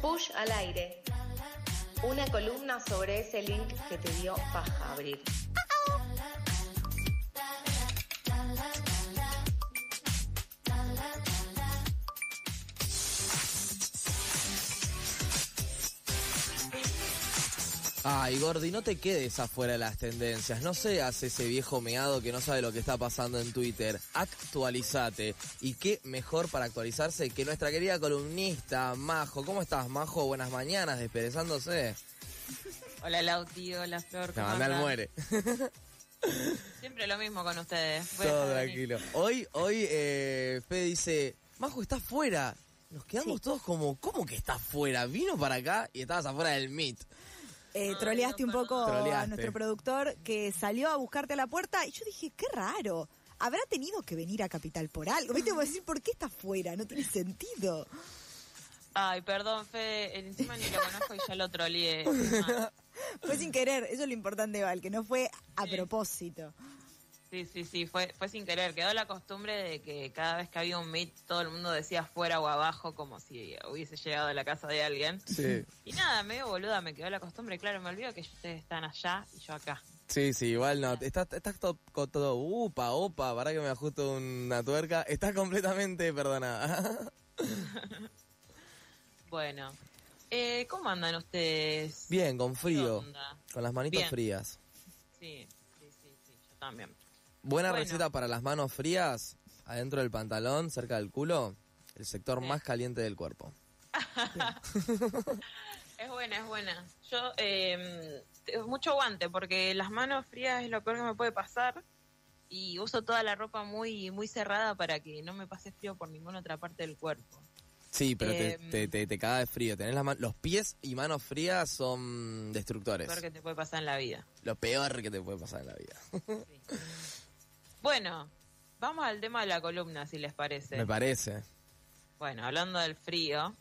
Push al aire. Una columna sobre ese link que te dio paja abrir. Ay, Gordi, no te quedes afuera de las tendencias. No seas ese viejo meado que no sabe lo que está pasando en Twitter. Actualizate. Y qué mejor para actualizarse que nuestra querida columnista, Majo. ¿Cómo estás, Majo? Buenas mañanas, desperezándose. Hola Lauti, hola Flor. No, ¿cómo andan? muere. Siempre lo mismo con ustedes. Voy Todo tranquilo. Hoy, hoy, eh, Fede dice, Majo, estás fuera. Nos quedamos todos como, ¿cómo que estás fuera? Vino para acá y estabas afuera del Meet. Eh, troleaste un poco a nuestro productor que salió a buscarte a la puerta y yo dije, qué raro. Habrá tenido que venir a Capital por algo. ¿Viste? Vos decir, ¿por qué está fuera? No tiene sentido. Ay, perdón, Fede. Encima ni lo conozco y ya lo troleé. Ah, Fue sin querer, eso es lo importante, Val, que no fue a propósito. Sí, sí, sí, fue, fue sin querer. Quedó la costumbre de que cada vez que había un meet todo el mundo decía fuera o abajo como si hubiese llegado a la casa de alguien. Sí. Y nada, medio boluda, me quedó la costumbre. Claro, me olvido que ustedes están allá y yo acá. Sí, sí, igual no. Estás, estás todo, todo, upa, opa, para que me ajusto una tuerca. Estás completamente perdonada. Bueno, eh, ¿cómo andan ustedes? Bien, con ¿Qué frío. Con las manitos Bien. frías. Sí, sí, sí, sí, yo también. Buena Bueno. receta para las manos frías, adentro del pantalón, cerca del culo, el sector Sí. más caliente del cuerpo. Es buena, es buena. Yo, eh, mucho guante, porque las manos frías es lo peor que me puede pasar. Y uso toda la ropa muy, muy cerrada para que no me pase frío por ninguna otra parte del cuerpo. Sí, pero te, Em. te, te, te caga de frío. Tenés las los pies y manos frías son Lo destructores. peor que te puede pasar en la vida. Lo peor que te puede pasar en la vida. Sí. bueno, vamos al tema de la columna, si les parece. Me parece. Bueno, hablando del frío,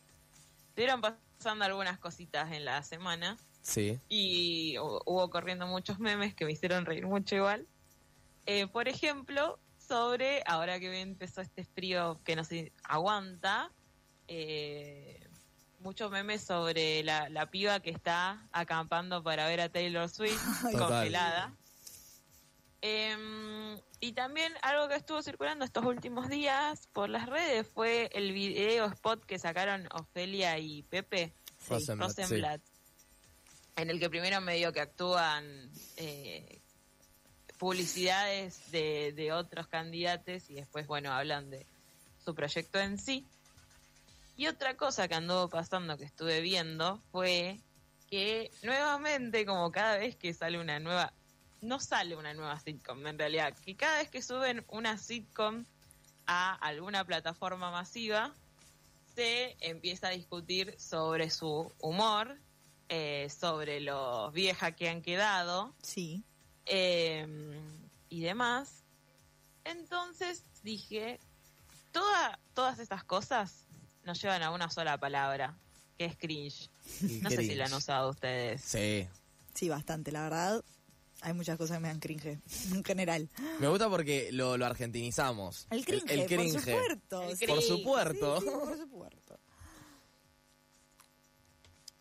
estuvieron pasando algunas cositas en la semana. Sí. y hu- hubo corriendo muchos memes que me hicieron reír mucho igual. Eh, por ejemplo, sobre, ahora que empezó este frío que no se aguanta, eh, muchos memes sobre la, la piba que está acampando para ver a Taylor Swift congelada. Em, y también algo que estuvo circulando estos últimos días por las redes fue el video spot que sacaron Ofelia y Pepe. Rosenblatt, sí. En el que primero medio que actúan eh, publicidades de, de otros candidatos y después, bueno, hablan de su proyecto en sí. Y otra cosa que anduvo pasando, que estuve viendo, fue que nuevamente, como cada vez que sale una nueva, no sale una nueva sitcom en realidad, que cada vez que suben una sitcom a alguna plataforma masiva, se empieza a discutir sobre su humor, eh, sobre los viejas que han quedado Sí. eh, y demás. Entonces dije, toda, todas estas cosas nos llevan a una sola palabra, que es cringe. No sé si la han usado ustedes. Sí. Sí, bastante, la verdad. Hay muchas cosas que me dan cringe, en general. Me gusta porque lo, lo argentinizamos. El cringe, El, cringe. por supuesto. El Por supuesto. sí, por supuesto.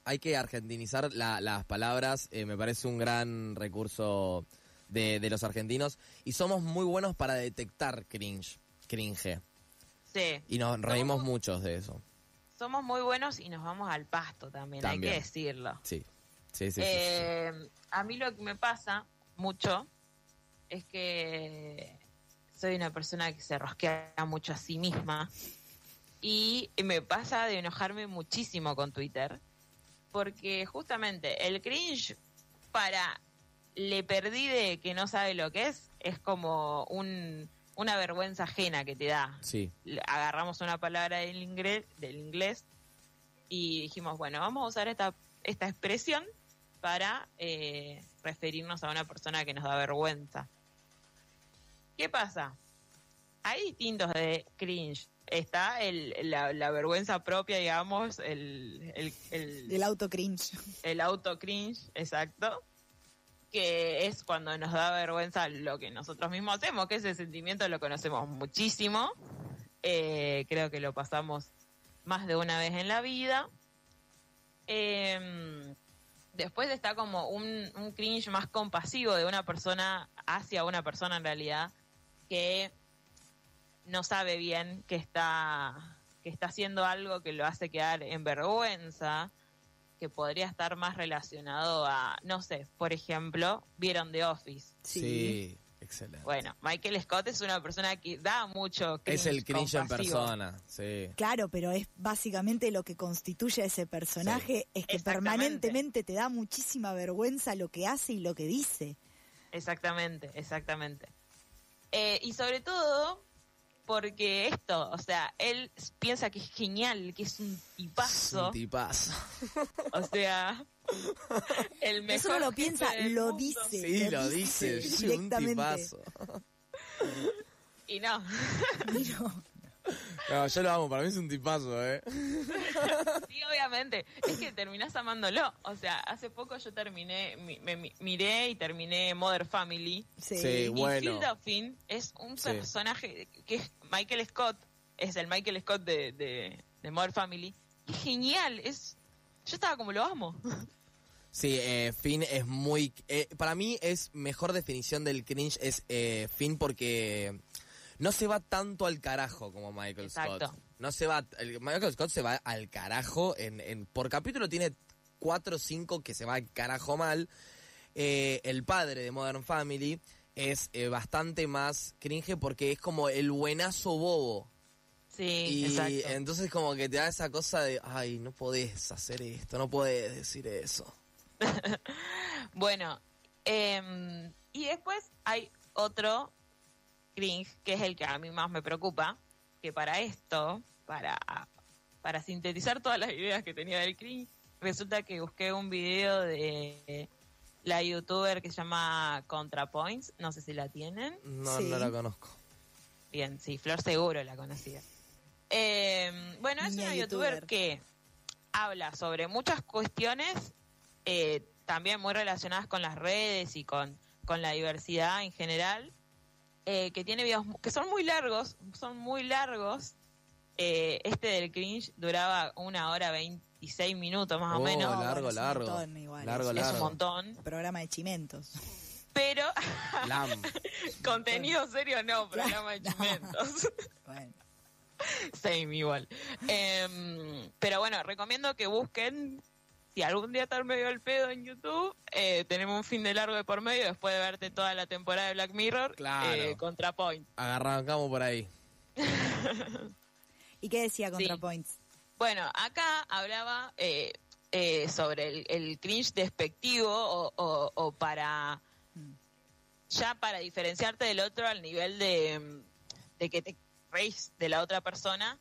Hay que argentinizar la- las palabras. eh, me parece un gran recurso de, de los argentinos. Y somos muy buenos para detectar cringe. Cringe. Sí, Y nos reímos Somos- muchos de eso. somos muy buenos y nos vamos al pasto también, También. hay que decirlo. Sí. Sí, sí, sí, sí, sí. Eh, A mí lo que me pasa mucho es que soy una persona que se rosquea mucho a sí misma y me pasa de enojarme muchísimo con Twitter porque justamente el cringe para le perdí de que no sabe lo que es es como un, una vergüenza ajena que te da Sí. agarramos una palabra del inglés, del inglés y dijimos, bueno, vamos a usar esta, esta expresión para eh, referirnos a una persona que nos da vergüenza. ¿Qué pasa? Hay distintos de cringe. Está el, la, la vergüenza propia, digamos, el, el, el, El auto cringe. el auto cringe, exacto, que es cuando nos da vergüenza lo que nosotros mismos hacemos, que ese sentimiento lo conocemos muchísimo, Eh, creo que lo pasamos más de una vez en la vida. Em, después está como un, un cringe más compasivo de una persona hacia una persona en realidad que no sabe bien que está que está haciendo algo que lo hace quedar en vergüenza, que podría estar más relacionado a, no sé, por ejemplo, vieron The Office. Sí, excelente. Bueno, Michael Scott es una persona que da mucho cringe es el cringe en persona, sí. Claro, pero es básicamente lo que constituye a ese personaje, es que permanentemente te da muchísima vergüenza lo que hace y lo que dice. Exactamente, exactamente. Eh, y sobre todo porque esto, o sea, él piensa que es genial, que es un Es tipazo, un tipazo. o sea, el mejor Eso no lo piensa, lo dice. Sí, lo dice, un directamente. tipazo. Y no, yo lo amo, para mí es un tipazo, ¿eh? sí, obviamente, es que terminás amándolo. O sea, hace poco yo terminé, mi- me, mi- miré y terminé Mother Family. Sí. Sí. Y Bueno. Phil Duffin es un Sí. personaje que es Michael Scott, es el Michael Scott de, de, de Modern Family. Es genial, es yo estaba como lo amo. Sí, eh, Finn es muy... eh, para mí es mejor definición del cringe es eh, Finn porque no se va tanto al carajo como Michael Exacto. Scott. No se va... el- Michael Scott se va al carajo. En, en- por capítulo tiene cuatro o cinco que se va al carajo mal. Eh, el padre de Modern Family es eh, bastante más cringe porque es como el buenazo bobo. Sí, Y exacto. entonces como que te da esa cosa de, ay, no podés hacer esto, no podés decir eso. Bueno, em, y después hay otro cringe que es el que a mí más me preocupa, que para esto, para, para sintetizar todas las ideas que tenía del cringe, resulta que busqué un video de la youtuber que se llama ContraPoints, no sé si la tienen. No, Sí. no la conozco. Bien, sí, Flor seguro la conocía. Eh, bueno, es una youtuber, youtuber. que habla sobre muchas cuestiones eh, también muy relacionadas con las redes y con, con la diversidad en general, eh, que tiene videos que son muy largos, son muy largos. Eh, este del cringe duraba una hora 26 minutos más o Oh, menos. largo, bueno, es un largo. montón igual, largo, es- es un largo. montón, Programa de chimentos. pero Lam. contenido serio no, programa de chimentos. Bueno, Same igual. Em, pero bueno, recomiendo que busquen, si algún día están medio el pedo en YouTube, eh, tenemos un fin de largo de por medio después de verte toda la temporada de Black Mirror, Claro. eh, ContraPoint. Agarrancamos por ahí. ¿y qué decía ContraPoints? Bueno, acá hablaba eh, eh, sobre el, el cringe despectivo o, o- o para ya para diferenciarte del otro al nivel de, de que te reís de la otra persona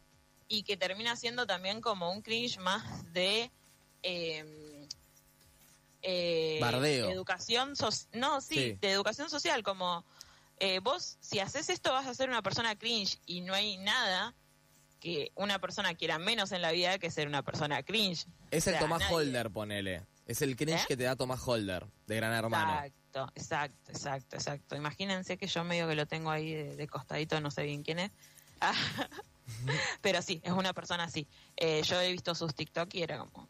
y que termina siendo también como un cringe más de eh, eh, Bardeo. educación so- no sí, Sí. de educación social como eh, vos si haces esto vas a ser una persona cringe y no hay nada que una persona quiera menos en la vida que ser una persona cringe Es O el sea, Tomás nadie- Holder, ponele. Es el cringe ¿Eh? que te da Tomás Holder, de Gran Hermano. Exacto, exacto, exacto, exacto. Imagínense que yo medio que lo tengo ahí de, de costadito, no sé bien quién es. Pero sí, es una persona así. Yo he visto sus TikTok y era como,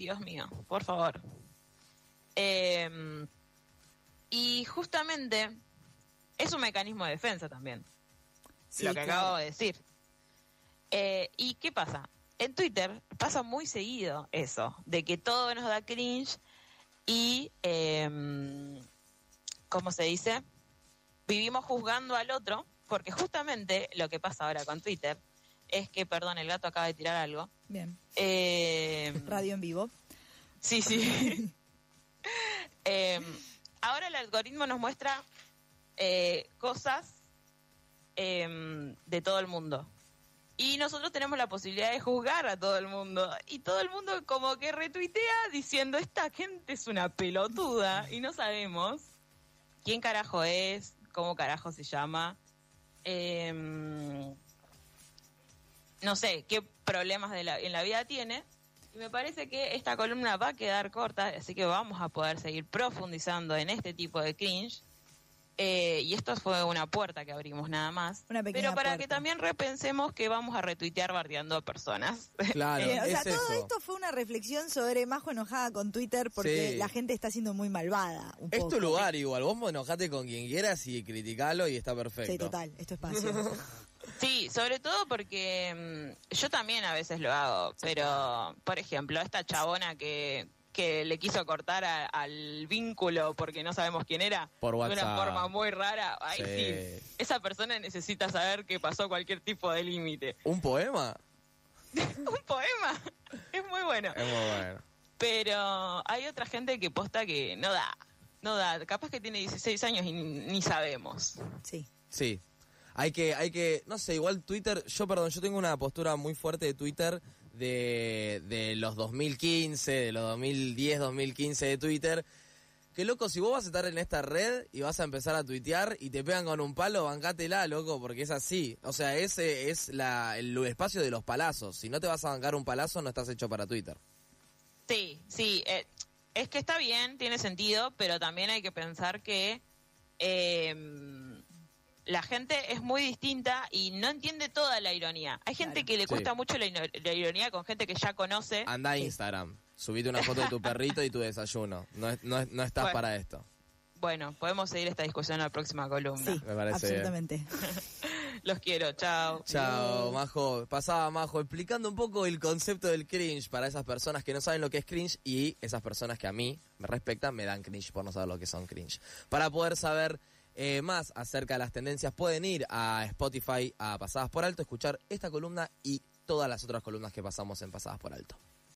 Dios mío, por favor. Eh, y justamente es un mecanismo de defensa también, Sí, lo que claro. acabo de decir. Eh, ¿Y qué pasa? En Twitter pasa muy seguido eso, de que todo nos da cringe y, eh, ¿cómo se dice? Vivimos juzgando al otro, porque justamente lo que pasa ahora con Twitter es que, perdón, el gato acaba de tirar algo. Bien, Eh, radio en vivo. Sí, sí. Eh, ahora el algoritmo nos muestra eh, cosas de todo el mundo. Y nosotros tenemos la posibilidad de juzgar a todo el mundo. Y todo el mundo como que retuitea diciendo, esta gente es una pelotuda. Y no sabemos quién carajo es, cómo carajo se llama. eh, no sé qué problemas de la- en la vida tiene. Y me parece que esta columna va a quedar corta, así que vamos a poder seguir profundizando en este tipo de cringe. Eh, y esto fue una puerta que abrimos nada más. Una pequeña Pero para que también repensemos que vamos a retuitear bardeando a personas. Claro, Eh, o sea, es todo eso. esto fue una reflexión sobre Majo enojada con Twitter porque Sí. la gente está siendo muy malvada. Un Es poco. tu lugar igual, vos enojate con quien quieras y criticalo y está perfecto. Sí, total, es tu espacio. Sí, sobre todo porque mm, yo también a veces lo hago, pero por ejemplo, esta chabona que, que le quiso cortar a- al vínculo porque no sabemos quién era, Por de una forma muy rara, ay Sí. sí. esa persona necesita saber que pasó cualquier tipo de límite. ¿Un poema? Un poema, es muy bueno. Es muy bueno. Pero hay otra gente que posta que no da, no da, capaz que tiene 16 años y ni, ni sabemos. Sí. Sí. Hay que, hay que, no sé, igual Twitter, yo perdón, yo tengo una postura muy fuerte de Twitter de, de los 2015, de los 2010, 2015 de Twitter. Que loco, si vos vas a estar en esta red y vas a empezar a tuitear y te pegan con un palo, bancátela, loco, porque es así. O sea, ese es la, el espacio de los palazos. Si no te vas a bancar un palazo, no estás hecho para Twitter. Sí, sí, eh, es que está bien, tiene sentido, pero también hay que pensar que eh, la gente es muy distinta y no entiende toda la ironía. Hay gente Claro. que le Sí. cuesta mucho la, ironía con gente que ya conoce. Anda a Instagram, subite una foto de tu perrito y tu desayuno. No, es- no, es- no estás Bueno. para esto. Bueno, podemos seguir esta discusión en la próxima columna. Sí, Me parece bien. absolutamente. Los quiero, chao. Chao, Majo. Pasaba Majo explicando un poco el concepto del cringe para esas personas que no saben lo que es cringe y esas personas que a mí me respetan me dan cringe por no saber lo que son cringe. Para poder saber eh, más acerca de las tendencias pueden ir a Spotify a Pasadas por Alto, escuchar esta columna y todas las otras columnas que pasamos en Pasadas por Alto.